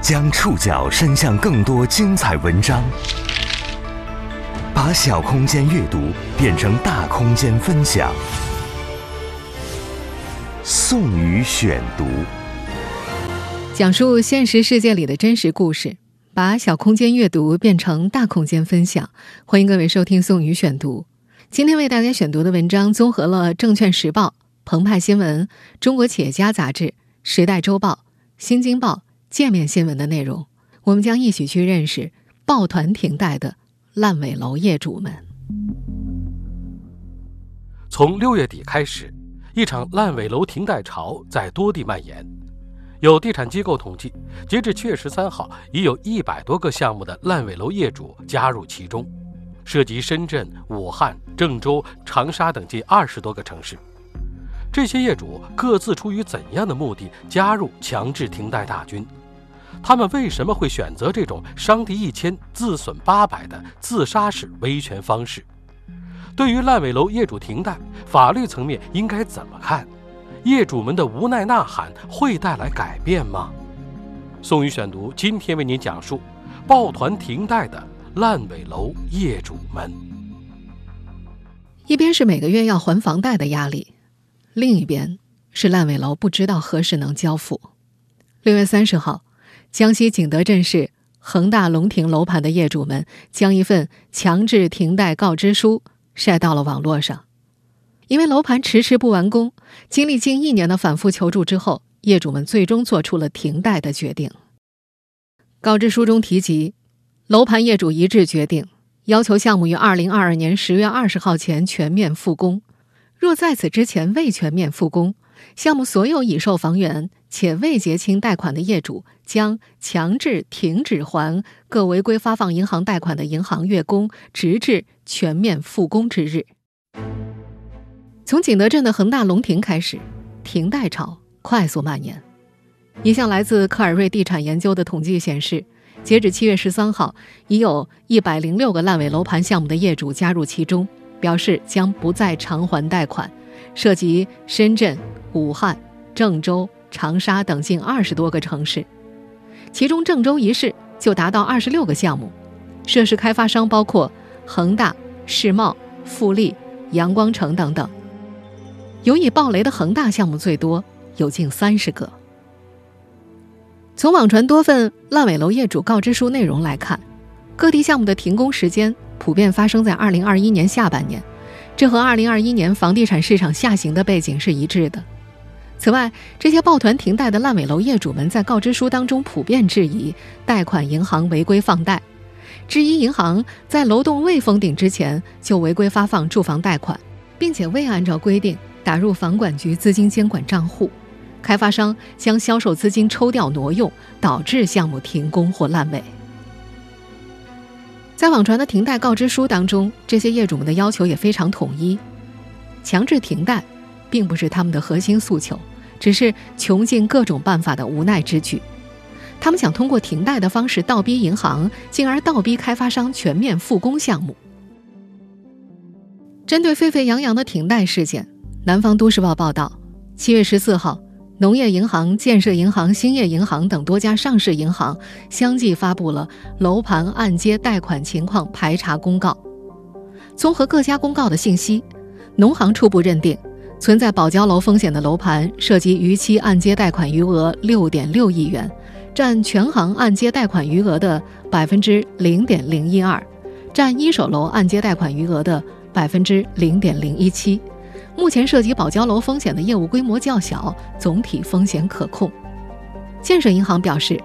将触角伸向更多精彩文章，把小空间阅读变成大空间分享。宋宇选读，讲述现实世界里的真实故事，把小空间阅读变成大空间分享。欢迎各位收听宋宇选读。今天为大家选读的文章综合了《证券时报》、澎湃新闻、中国企业家杂志、时代周报、新京报。界面新闻的内容，我们将一起去认识抱团停贷的烂尾楼业主们。从六月底开始，一场烂尾楼停贷潮在多地蔓延。有地产机构统计，截至七月十三号，已有一百多个项目的烂尾楼业主加入其中，涉及深圳、武汉、郑州、长沙等近二十多个城市。这些业主各自出于怎样的目的加入强制停贷大军？他们为什么会选择这种伤敌一千自损八百的自杀式维权方式？对于烂尾楼业主停贷，法律层面应该怎么看？业主们的无奈呐喊会带来改变吗？宋宇选读今天为您讲述抱团停贷的烂尾楼业主们。一边是每个月要还房贷的压力，另一边是烂尾楼不知道何时能交付。六月三十号。江西景德镇市恒大龙庭楼盘的业主们将一份强制停贷告知书晒到了网络上，因为楼盘迟迟不完工，经历近一年的反复求助之后，业主们最终做出了停贷的决定。告知书中提及，楼盘业主一致决定，要求项目于二零二二年十月二十号前全面复工，若在此之前未全面复工，项目所有已售房源。且未结清贷款的业主将强制停止还各违规发放银行贷款的银行月供，直至全面复工之日。从景德镇的恒大龙庭开始，停贷潮快速蔓延。一项来自科尔瑞地产研究的统计显示，截止七月十三号，已有一百零六个烂尾楼盘项目的业主加入其中，表示将不再偿还贷款，涉及深圳、武汉、郑州。长沙等近二十多个城市，其中郑州一市就达到二十六个项目，涉事开发商包括恒大、世茂、富力、阳光城等等。尤以暴雷的恒大项目最多，有近三十个。从网传多份烂尾楼业主告知书内容来看，各地项目的停工时间普遍发生在二零二一年下半年，这和二零二一年房地产市场下行的背景是一致的。此外，这些抱团停贷的烂尾楼业主们在告知书当中普遍质疑贷款银行违规放贷，质疑银行在楼栋未封顶之前就违规发放住房贷款，并且未按照规定打入房管局资金监管账户，开发商将销售资金抽调挪用，导致项目停工或烂尾。在网传的停贷告知书当中，这些业主们的要求也非常统一，强制停贷。并不是他们的核心诉求，只是穷尽各种办法的无奈之举。他们想通过停贷的方式倒逼银行，进而倒逼开发商全面复工项目。针对沸沸扬扬的停贷事件，南方都市报报道：七月十四号，农业银行、建设银行、兴业银行等多家上市银行相继发布了楼盘按揭贷款情况排查公告。综合各家公告的信息，农行初步认定。存在保交楼风险的楼盘涉及逾期按揭贷款余额六点六亿元，占全行按揭贷款余额的百分之零点零一二，占一手楼按揭贷款余额的百分之零点零一七。目前涉及保交楼风险的业务规模较小，总体风险可控。建设银行表示，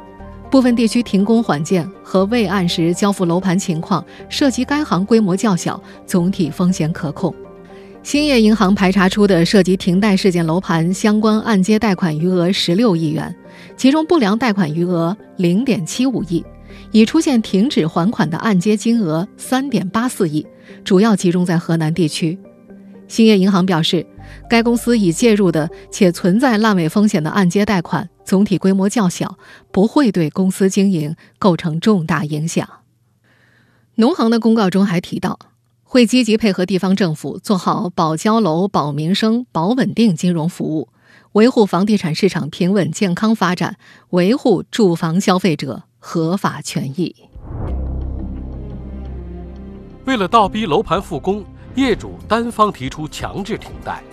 部分地区停工缓建和未按时交付楼盘情况涉及该行规模较小，总体风险可控。兴业银行排查出的涉及停贷事件楼盘相关按揭贷款余额十六亿元，其中不良贷款余额零点七五亿，已出现停止还款的按揭金额三点八四亿，主要集中在河南地区。兴业银行表示，该公司已介入的且存在烂尾风险的按揭贷款总体规模较小，不会对公司经营构成重大影响。农行的公告中还提到。会积极配合地方政府做好保交楼、保民生、保稳定金融服务，维护房地产市场平稳健康发展，维护住房消费者合法权益。为了倒逼楼盘复工，业主单方提出强制停贷，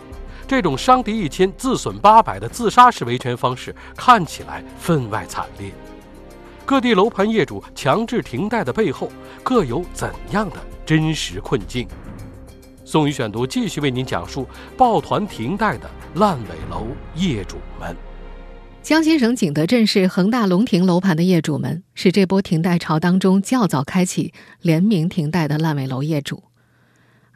这种伤敌一千自损八百的自杀式维权方式看起来分外惨烈。各地楼盘业主强制停贷的背后，各有怎样的真实困境？宋宇选读继续为您讲述抱团停贷的烂尾楼业主们。江西省景德镇市恒大龙庭楼盘的业主们是这波停贷潮当中较早开启联名停贷的烂尾楼业主。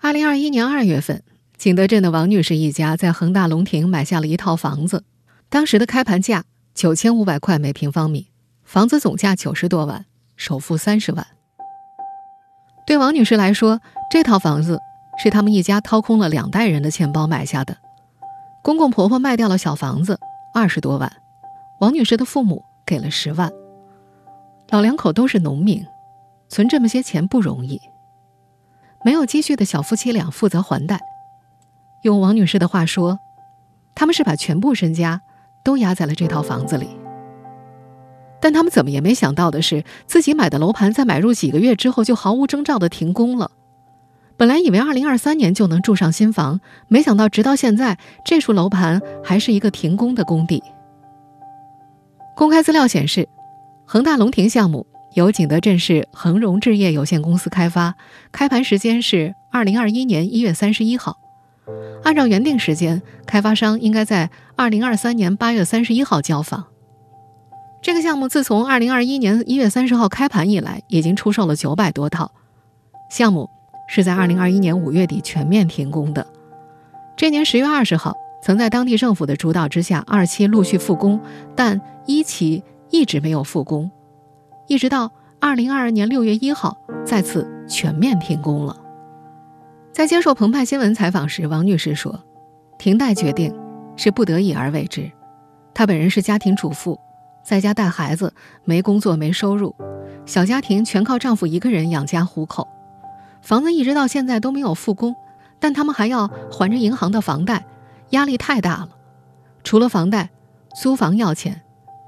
二零二一年二月份，景德镇的王女士一家在恒大龙庭买下了一套房子，当时的开盘价九千五百块每平方米，房子总价九十多万，首付三十万。对王女士来说，这套房子是他们一家掏空了两代人的钱包买下的。公公婆婆卖掉了小房子，二十多万。王女士的父母给了十万，老两口都是农民，存这么些钱不容易。没有积蓄的小夫妻俩负责还贷。用王女士的话说，他们是把全部身家都压在了这套房子里。但他们怎么也没想到的是，自己买的楼盘在买入几个月之后就毫无征兆的停工了。本来以为二零二三年就能住上新房，没想到直到现在，这处楼盘还是一个停工的工地。公开资料显示，恒大龙庭项目由景德镇市恒荣置业有限公司开发，开盘时间是二零二一年一月三十一号。按照原定时间，开发商应该在二零二三年八月三十一号交房。这个项目自从二零二一年一月三十号开盘以来，已经出售了九百多套。项目是在二零二一年五月底全面停工的。这年十月二十号。曾在当地政府的主导之下，二期陆续复工，但一期一直没有复工，一直到二零二二年六月一号再次全面停工了。在接受澎湃新闻采访时，王女士说：“停贷决定是不得已而为之。她本人是家庭主妇，在家带孩子，没工作没收入，小家庭全靠丈夫一个人养家糊口。房子一直到现在都没有复工，但他们还要还着银行的房贷。”压力太大了，除了房贷，租房要钱，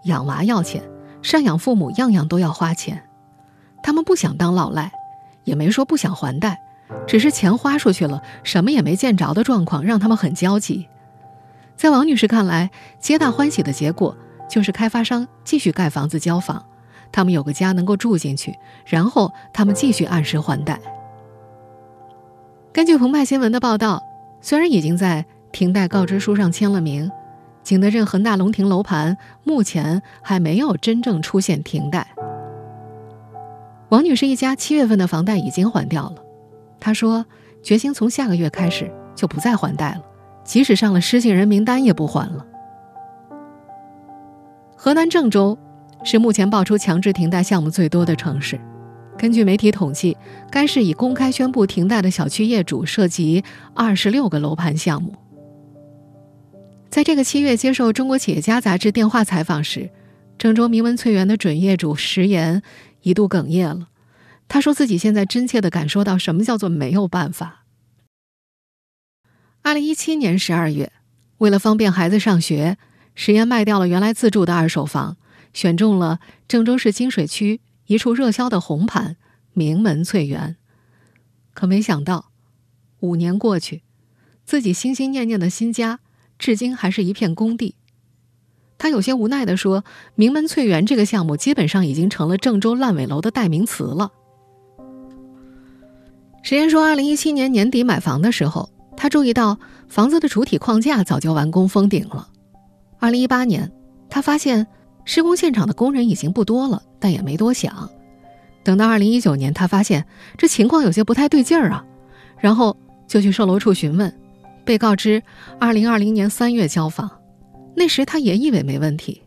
养娃要钱，赡养父母样样都要花钱。他们不想当老赖，也没说不想还贷，只是钱花出去了，什么也没见着的状况让他们很焦急。在王女士看来，皆大欢喜的结果就是开发商继续盖房子交房，他们有个家能够住进去，然后他们继续按时还贷。根据澎湃新闻的报道，虽然已经在。停贷告知书上签了名，景德镇恒大龙庭楼盘目前还没有真正出现停贷。王女士一家七月份的房贷已经还掉了，她说决心从下个月开始就不再还贷了，即使上了失信人名单也不还了。河南郑州是目前爆出强制停贷项目最多的城市，根据媒体统计，该市已公开宣布停贷的小区业主涉及二十六个楼盘项目。在这个七月接受《中国企业家》杂志电话采访时，郑州名闻翠园的准业主石岩一度哽咽了。他说自己现在真切地感受到什么叫做没有办法。二零一七年十二月，为了方便孩子上学，石岩卖掉了原来自住的二手房，选中了郑州市金水区一处热销的红盘名门翠园。可没想到，五年过去，自己心心念念的新家。至今还是一片工地，他有些无奈地说：“名门翠园这个项目基本上已经成了郑州烂尾楼的代名词了。”石岩说：“二零一七年年底买房的时候，他注意到房子的主体框架早就完工封顶了。二零一八年，他发现施工现场的工人已经不多了，但也没多想。等到二零一九年，他发现这情况有些不太对劲儿啊，然后就去售楼处询问。”被告知，二零二零年三月交房，那时他也以为没问题，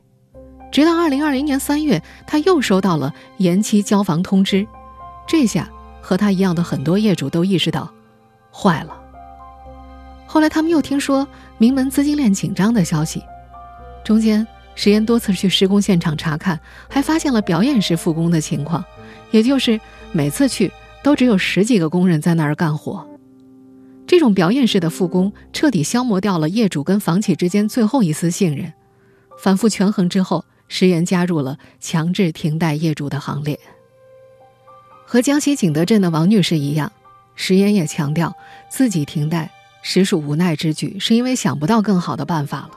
直到二零二零年三月，他又收到了延期交房通知，这下和他一样的很多业主都意识到，坏了。后来他们又听说名门资金链紧张的消息，中间石岩多次去施工现场查看，还发现了表演式复工的情况，也就是每次去都只有十几个工人在那儿干活。这种表演式的复工，彻底消磨掉了业主跟房企之间最后一丝信任。反复权衡之后，石岩加入了强制停贷业主的行列。和江西景德镇的王女士一样，石岩也强调自己停贷实属无奈之举，是因为想不到更好的办法了。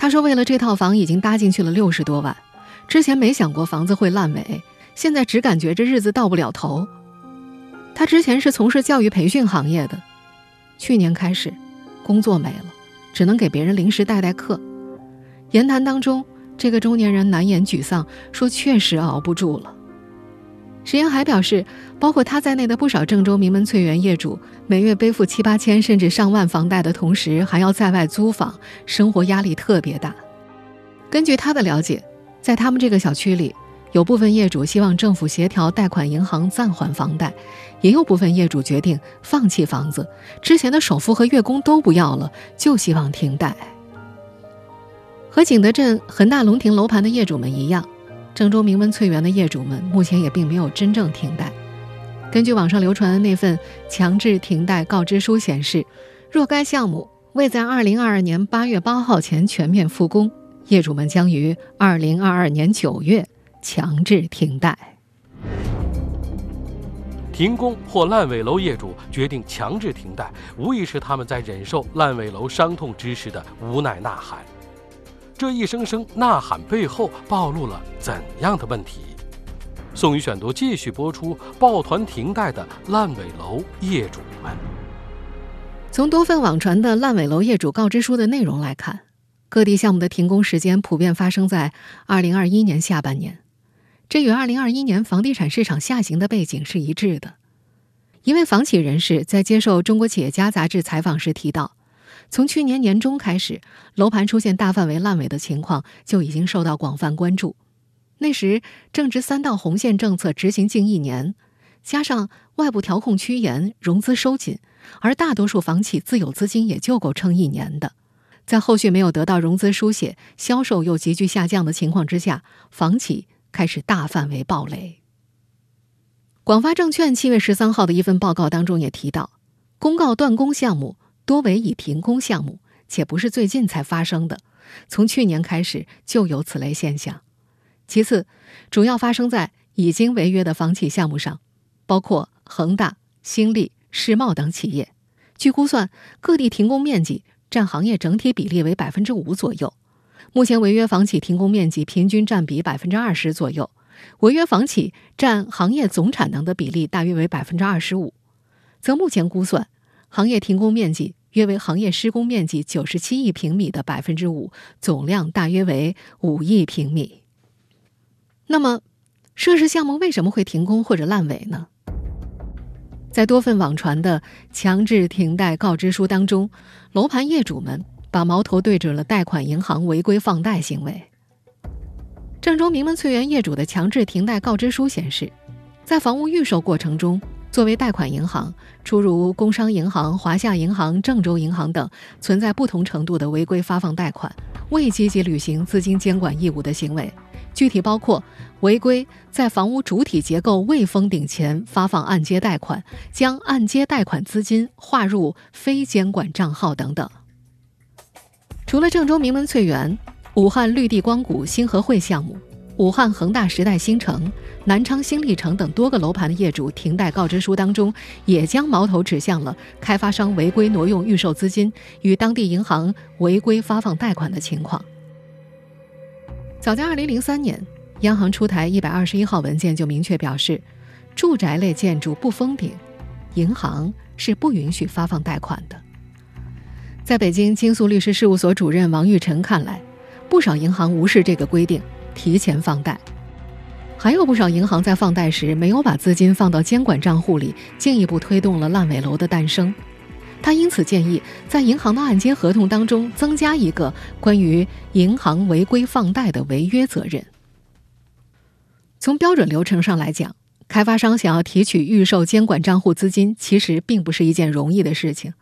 他说：“为了这套房，已经搭进去了六十多万，之前没想过房子会烂尾，现在只感觉这日子到不了头。”他之前是从事教育培训行业的。去年开始，工作没了，只能给别人临时代代课。言谈当中，这个中年人难掩沮丧，说：“确实熬不住了。”石岩还表示，包括他在内的不少郑州名门翠园业主，每月背负七八千甚至上万房贷的同时，还要在外租房，生活压力特别大。根据他的了解，在他们这个小区里。有部分业主希望政府协调贷款银行暂缓房贷，也有部分业主决定放弃房子，之前的首付和月供都不要了，就希望停贷。和景德镇恒大龙庭楼盘的业主们一样，郑州名门翠园的业主们目前也并没有真正停贷。根据网上流传的那份强制停贷告知书显示，若该项目未在2022年8月8号前全面复工，业主们将于2022年9月。强制停贷、停工或烂尾楼业主决定强制停贷，无疑是他们在忍受烂尾楼伤痛之时的无奈呐喊。这一声声呐喊背后暴露了怎样的问题？宋宇选读继续播出：抱团停贷的烂尾楼业主们。从多份网传的烂尾楼业主告知书的内容来看，各地项目的停工时间普遍发生在二零二一年下半年。这与二零二一年房地产市场下行的背景是一致的。一位房企人士在接受《中国企业家》杂志采访时提到，从去年年中开始，楼盘出现大范围烂尾的情况就已经受到广泛关注。那时正值三道红线政策执行近一年，加上外部调控趋严、融资收紧，而大多数房企自有资金也就够撑一年的。在后续没有得到融资书写、销售又急剧下降的情况之下，房企。开始大范围暴雷。广发证券七月十三号的一份报告当中也提到，公告断供项目多为已停工项目，且不是最近才发生的，从去年开始就有此类现象。其次，主要发生在已经违约的房企项目上，包括恒大、新力、世茂等企业。据估算，各地停工面积占行业整体比例为百分之五左右。目前违约房企停工面积平均占比百分之二十左右，违约房企占行业总产能的比例大约为百分之二十五。则目前估算，行业停工面积约为行业施工面积九十七亿平米的百分之五，总量大约为五亿平米。那么，涉事项目为什么会停工或者烂尾呢？在多份网传的强制停贷告知书当中，楼盘业主们。把矛头对准了贷款银行违规放贷行为。郑州名门翠园业主的强制停贷告知书显示，在房屋预售过程中，作为贷款银行，诸如工商银行、华夏银行、郑州银行等，存在不同程度的违规发放贷款、未积极履行资金监管义务的行为，具体包括违规在房屋主体结构未封顶前发放按揭贷款，将按揭贷款资金划入非监管账号等等。除了郑州名门翠园、武汉绿地光谷星河汇项目、武汉恒大时代新城、南昌新力城等多个楼盘的业主停贷告知书当中，也将矛头指向了开发商违规挪用预售资金与当地银行违规发放贷款的情况。早在2003年，央行出台121号文件就明确表示，住宅类建筑不封顶，银行是不允许发放贷款的。在北京京速律师事务所主任王玉晨看来，不少银行无视这个规定，提前放贷；还有不少银行在放贷时没有把资金放到监管账户里，进一步推动了烂尾楼的诞生。他因此建议，在银行的按揭合同当中增加一个关于银行违规放贷的违约责任。从标准流程上来讲，开发商想要提取预售监管账户资金，其实并不是一件容易的事情。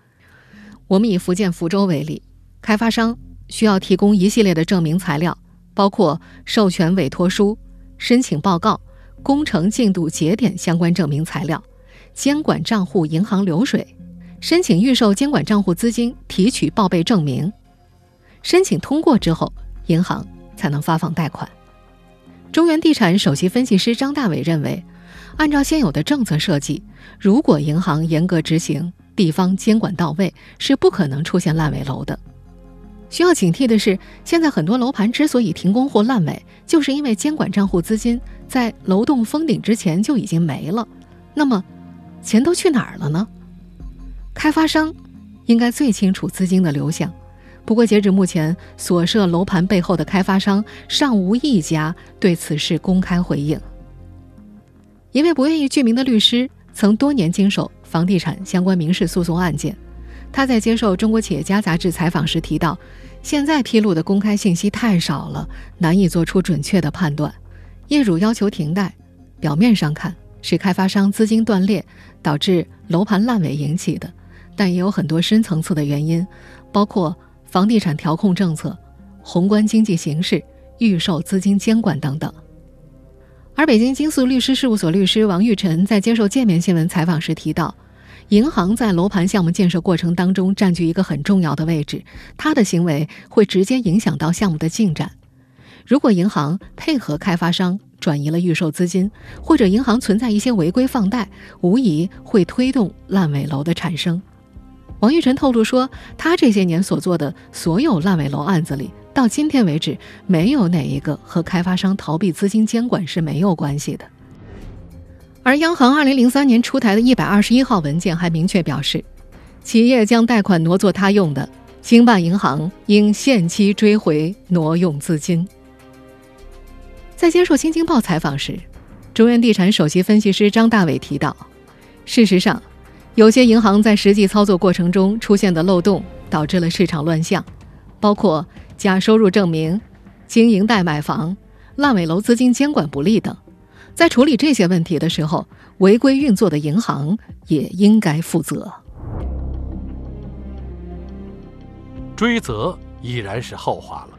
我们以福建福州为例，开发商需要提供一系列的证明材料，包括授权委托书、申请报告、工程进度节点相关证明材料、监管账户银行流水、申请预售监管账户资金提取报备证明，申请通过之后，银行才能发放贷款。中原地产首席分析师张大伟认为，按照现有的政策设计，如果银行严格执行，地方监管到位，是不可能出现烂尾楼的。需要警惕的是，现在很多楼盘之所以停工或烂尾，就是因为监管账户资金在楼栋封顶之前就已经没了。那么，钱都去哪儿了呢？开发商应该最清楚资金的流向。不过，截至目前，所涉楼盘背后的开发商尚无一家对此事公开回应。一位不愿意具名的律师曾多年经手房地产相关民事诉讼案件。他在接受《中国企业家》杂志采访时提到，现在披露的公开信息太少了，难以做出准确的判断。业主要求停贷，表面上看是开发商资金断裂导致楼盘烂尾引起的，但也有很多深层次的原因，包括。房地产调控政策、宏观经济形势、预售资金监管等等。而北京金粟律师事务所律师王玉晨在接受界面新闻采访时提到，银行在楼盘项目建设过程当中占据一个很重要的位置，他的行为会直接影响到项目的进展。如果银行配合开发商转移了预售资金，或者银行存在一些违规放贷，无疑会推动烂尾楼的产生。王玉晨透露说，他这些年所做的所有烂尾楼案子里，到今天为止，没有哪一个和开发商逃避资金监管是没有关系的。而央行二零零三年出台的一百二十一号文件还明确表示，企业将贷款挪作他用的，经办银行应限期追回挪用资金。在接受《新京报》采访时，中原地产首席分析师张大伟提到，事实上。有些银行在实际操作过程中出现的漏洞，导致了市场乱象，包括假收入证明、经营贷买房、烂尾楼资金监管不力等。在处理这些问题的时候，违规运作的银行也应该负责。追责已然是后话了。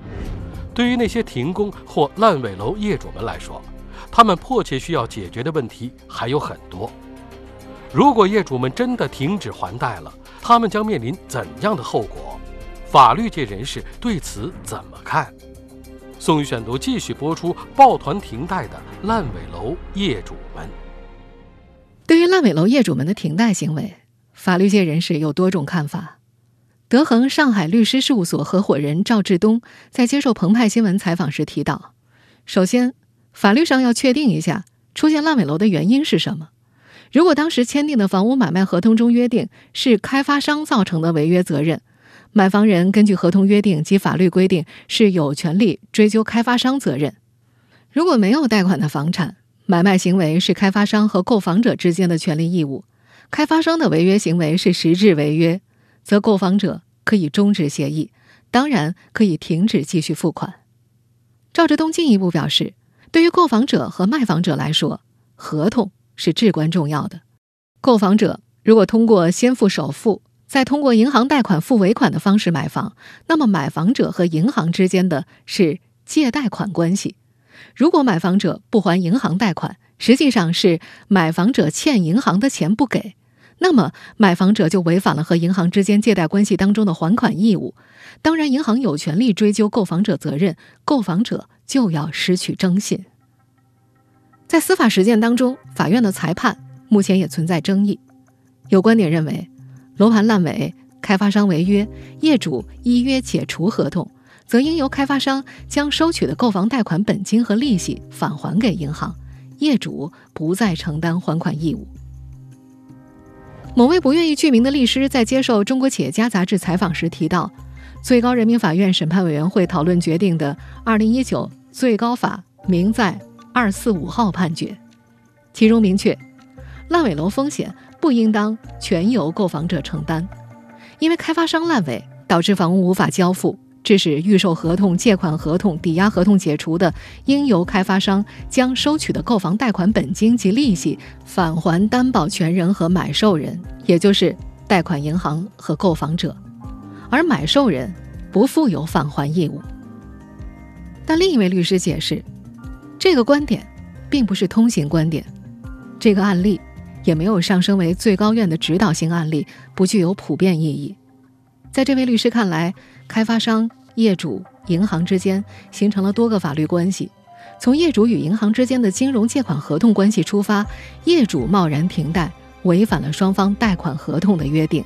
对于那些停工或烂尾楼业主们来说，他们迫切需要解决的问题还有很多。如果业主们真的停止还贷了，他们将面临怎样的后果？法律界人士对此怎么看？宋宇选读继续播出：抱团停贷的烂尾楼业主们。对于烂尾楼业主们的停贷行为，法律界人士有多种看法。德恒上海律师事务所合伙人赵志东在接受澎湃新闻采访时提到：首先，法律上要确定一下出现烂尾楼的原因是什么。如果当时签订的房屋买卖合同中约定是开发商造成的违约责任，买房人根据合同约定及法律规定是有权利追究开发商责任。如果没有贷款的房产，买卖行为是开发商和购房者之间的权利义务，开发商的违约行为是实质违约，则购房者可以终止协议，当然可以停止继续付款。赵志东进一步表示，对于购房者和卖房者来说，合同。是至关重要的。购房者如果通过先付首付，再通过银行贷款付尾款的方式买房，那么买房者和银行之间的是借贷款关系。如果买房者不还银行贷款，实际上是买房者欠银行的钱不给，那么买房者就违反了和银行之间借贷关系当中的还款义务。当然，银行有权利追究购房者责任，购房者就要失去征信。在司法实践当中，法院的裁判目前也存在争议。有观点认为，楼盘烂尾、开发商违约、业主依约解除合同，则应由开发商将收取的购房贷款本金和利息返还给银行，业主不再承担还款义务。某位不愿意具名的律师在接受《中国企业家》杂志采访时提到，最高人民法院审判委员会讨论决定的二零一九最高法明在。二四五号判决，其中明确，烂尾楼风险不应当全由购房者承担，因为开发商烂尾导致房屋无法交付，致使预售合同、借款合同、抵押合同解除的，应由开发商将收取的购房贷款本金及利息返还担保权人和买受人，也就是贷款银行和购房者，而买受人不负有返还义务。但另一位律师解释。这个观点并不是通行观点，这个案例也没有上升为最高院的指导性案例，不具有普遍意义。在这位律师看来，开发商、业主、银行之间形成了多个法律关系。从业主与银行之间的金融借款合同关系出发，业主贸然停贷，违反了双方贷款合同的约定。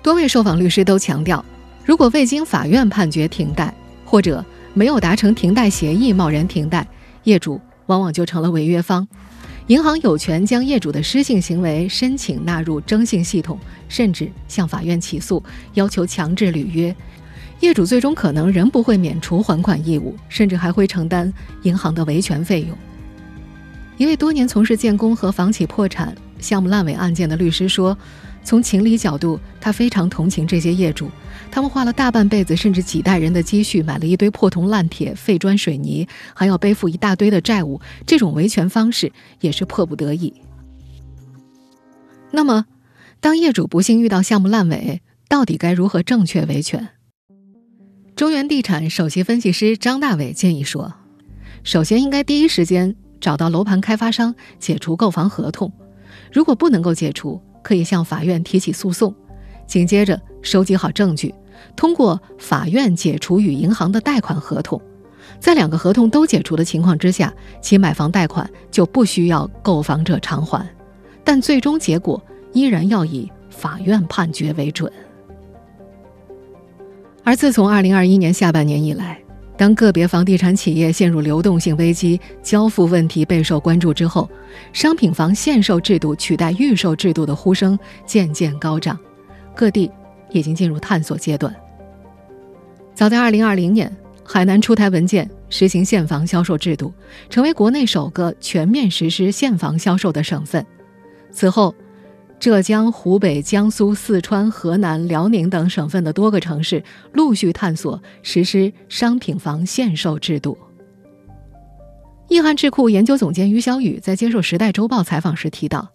多位受访律师都强调，如果未经法院判决停贷，或者没有达成停贷协议贸然停贷，业主往往就成了违约方。银行有权将业主的失信行为申请纳入征信系统，甚至向法院起诉，要求强制履约。业主最终可能仍不会免除还款义务，甚至还会承担银行的维权费用。一位多年从事建工和房企破产、项目烂尾案件的律师说：“从情理角度，他非常同情这些业主。他们花了大半辈子，甚至几代人的积蓄，买了一堆破铜烂铁、废砖水泥，还要背负一大堆的债务。这种维权方式也是迫不得已。那么，当业主不幸遇到项目烂尾，到底该如何正确维权？”中原地产首席分析师张大伟建议说：“首先应该第一时间找到楼盘开发商解除购房合同，如果不能够解除，可以向法院提起诉讼。紧接着收集好证据，通过法院解除与银行的贷款合同。在两个合同都解除的情况之下，其买房贷款就不需要购房者偿还，但最终结果依然要以法院判决为准。”而自从2021年下半年以来，当个别房地产企业陷入流动性危机、交付问题备受关注之后，商品房限售制度取代预售制度的呼声渐渐高涨，各地已经进入探索阶段。早在2020年，海南出台文件实行现房销售制度，成为国内首个全面实施现房销售的省份。此后，浙江、湖北、江苏、四川、河南、辽宁等省份的多个城市陆续探索实施商品房限售制度。易汉智库研究总监于小雨在接受《时代周报》采访时提到，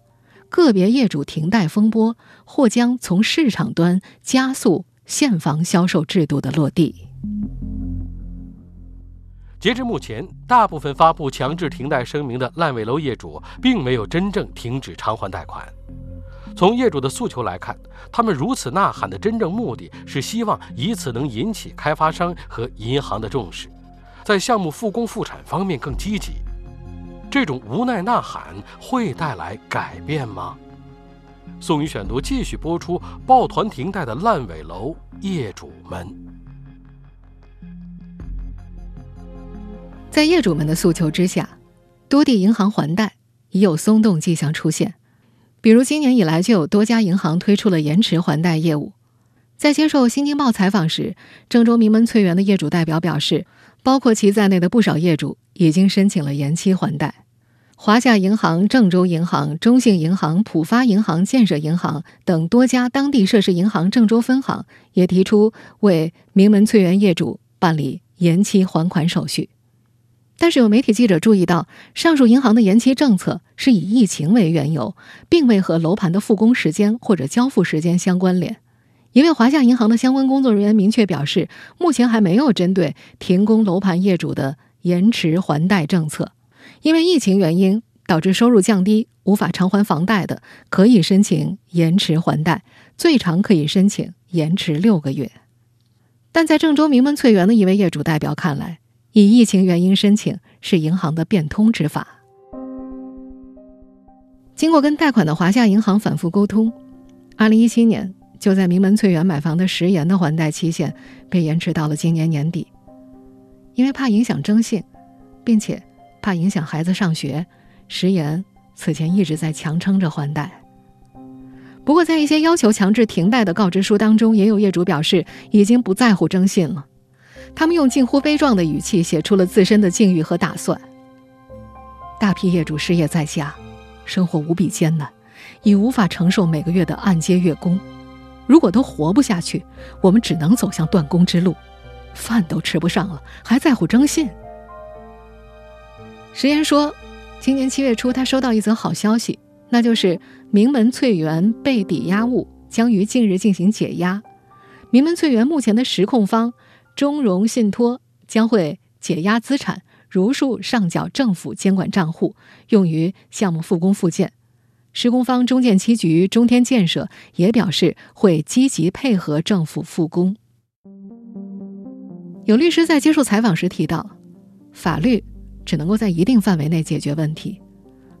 个别业主停贷风波或将从市场端加速现房销售制度的落地。截至目前，大部分发布强制停贷声明的烂尾楼业主，并没有真正停止偿还贷款。从业主的诉求来看，他们如此呐喊的真正目的是希望以此能引起开发商和银行的重视，在项目复工复产方面更积极。这种无奈呐喊会带来改变吗？宋宇选读继续播出：抱团停贷的烂尾楼业主们，在业主们的诉求之下，多地银行还贷已有松动迹象出现。比如今年以来，就有多家银行推出了延迟还贷业务。在接受《新京报》采访时，郑州名门翠园的业主代表表示，包括其在内的不少业主已经申请了延期还贷。华夏银行、郑州银行、中信银行、浦发银行、建设银行等多家当地涉事银行郑州分行也提出为名门翠园业主办理延期还款手续。但是有媒体记者注意到，上述银行的延期政策是以疫情为缘由，并未和楼盘的复工时间或者交付时间相关联。一位华夏银行的相关工作人员明确表示，目前还没有针对停工楼盘业主的延迟还贷政策。因为疫情原因导致收入降低无法偿还房贷的，可以申请延迟还贷，最长可以申请延迟六个月。但在郑州名门翠园的一位业主代表看来，以疫情原因申请是银行的变通之法。经过跟贷款的华夏银行反复沟通，二零一七年就在名门翠园买房的食盐的还贷期限被延迟到了今年年底。因为怕影响征信，并且怕影响孩子上学，食盐此前一直在强撑着还贷。不过，在一些要求强制停贷的告知书当中，也有业主表示已经不在乎征信了。他们用近乎悲壮的语气写出了自身的境遇和打算。大批业主失业在家，生活无比艰难，已无法承受每个月的按揭月供。如果都活不下去，我们只能走向断供之路，饭都吃不上了，还在乎征信？石岩说，今年七月初，他收到一则好消息，那就是名门翠园被抵押物将于近日进行解押。名门翠园目前的实控方。中融信托将会解押资产，如数上缴政府监管账户，用于项目复工复建。施工方中建七局中天建设也表示会积极配合政府复工。有律师在接受采访时提到，法律只能够在一定范围内解决问题，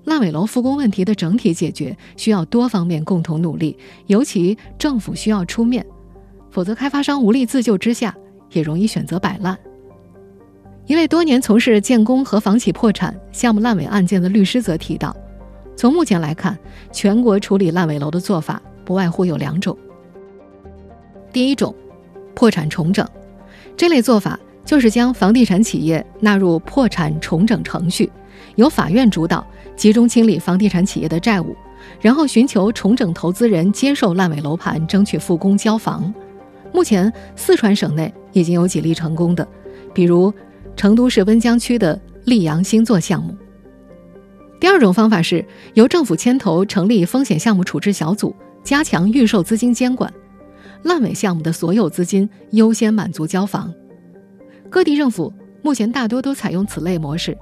烂尾楼复工问题的整体解决需要多方面共同努力，尤其政府需要出面，否则开发商无力自救之下，也容易选择摆烂。一位多年从事建工和房企破产、项目烂尾案件的律师则提到，从目前来看，全国处理烂尾楼的做法不外乎有两种。第一种，破产重整，这类做法就是将房地产企业纳入破产重整程序，由法院主导，集中清理房地产企业的债务，然后寻求重整投资人接受烂尾楼盘，争取复工交房。目前，四川省内已经有几例成功的，比如。成都市温江区的溧阳星座项目。第二种方法是由政府牵头成立风险项目处置小组，加强预售资金监管，烂尾项目的所有资金优先满足交房。各地政府目前大多都采用此类模式，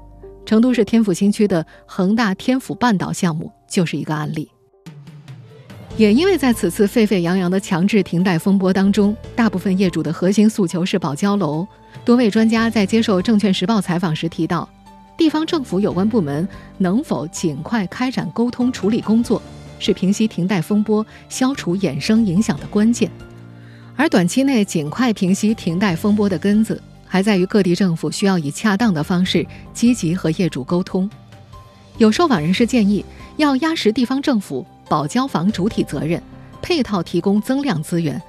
成都市天府新区的恒大天府半岛项目就是一个案例。也因为在此次沸沸扬扬的强制停贷风波当中，大部分业主的核心诉求是保交楼。多位专家在接受《证券时报》采访时提到，地方政府有关部门能否尽快开展沟通处理工作，是平息停贷风波、消除衍生影响的关键。而短期内尽快平息停贷风波的根子，还在于各地政府需要以恰当的方式积极和业主沟通。有受访人士建议，要压实地方政府保交房主体责任，配套提供增量资源。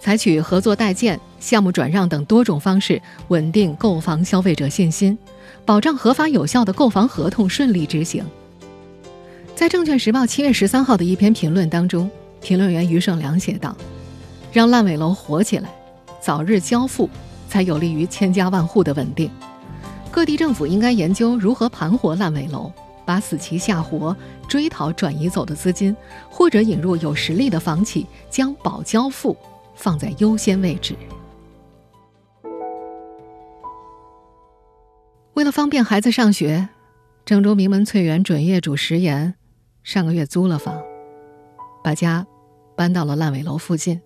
采取合作代建、项目转让等多种方式，稳定购房消费者信心，保障合法有效的购房合同顺利执行。在《证券时报》七月十三号的一篇评论当中，评论员于胜良写道：“让烂尾楼活起来，早日交付，才有利于千家万户的稳定。各地政府应该研究如何盘活烂尾楼，把死棋下活，追讨转移走的资金，或者引入有实力的房企，将保交付。”放在优先位置。为了方便孩子上学，郑州名门翠园准业主石岩上个月租了房，把家搬到了烂尾楼附近。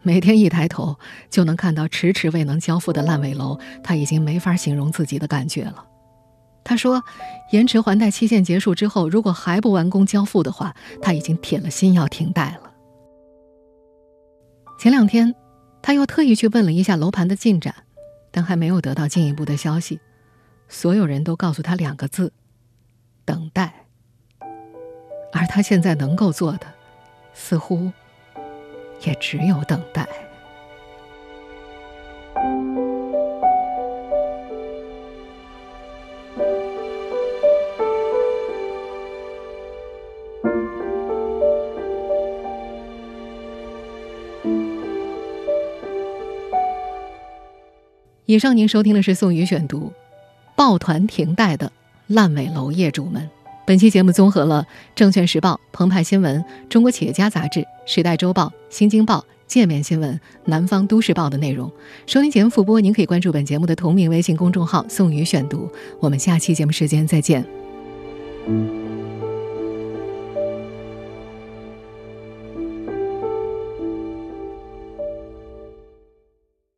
每天一抬头就能看到迟迟未能交付的烂尾楼，他已经没法形容自己的感觉了。他说：“延迟还贷期限结束之后，如果还不完工交付的话，他已经铁了心要停贷了。”前两天，他又特意去问了一下楼盘的进展，但还没有得到进一步的消息。所有人都告诉他两个字：等待。而他现在能够做的，似乎也只有等待。以上您收听的是宋宇选读，《抱团停贷的烂尾楼业主们》。本期节目综合了《证券时报》、澎湃新闻、中国企业家杂志、时代周报、新京报、界面新闻、南方都市报的内容。收听节目复播，您可以关注本节目的同名微信公众号“宋宇选读”。我们下期节目时间再见。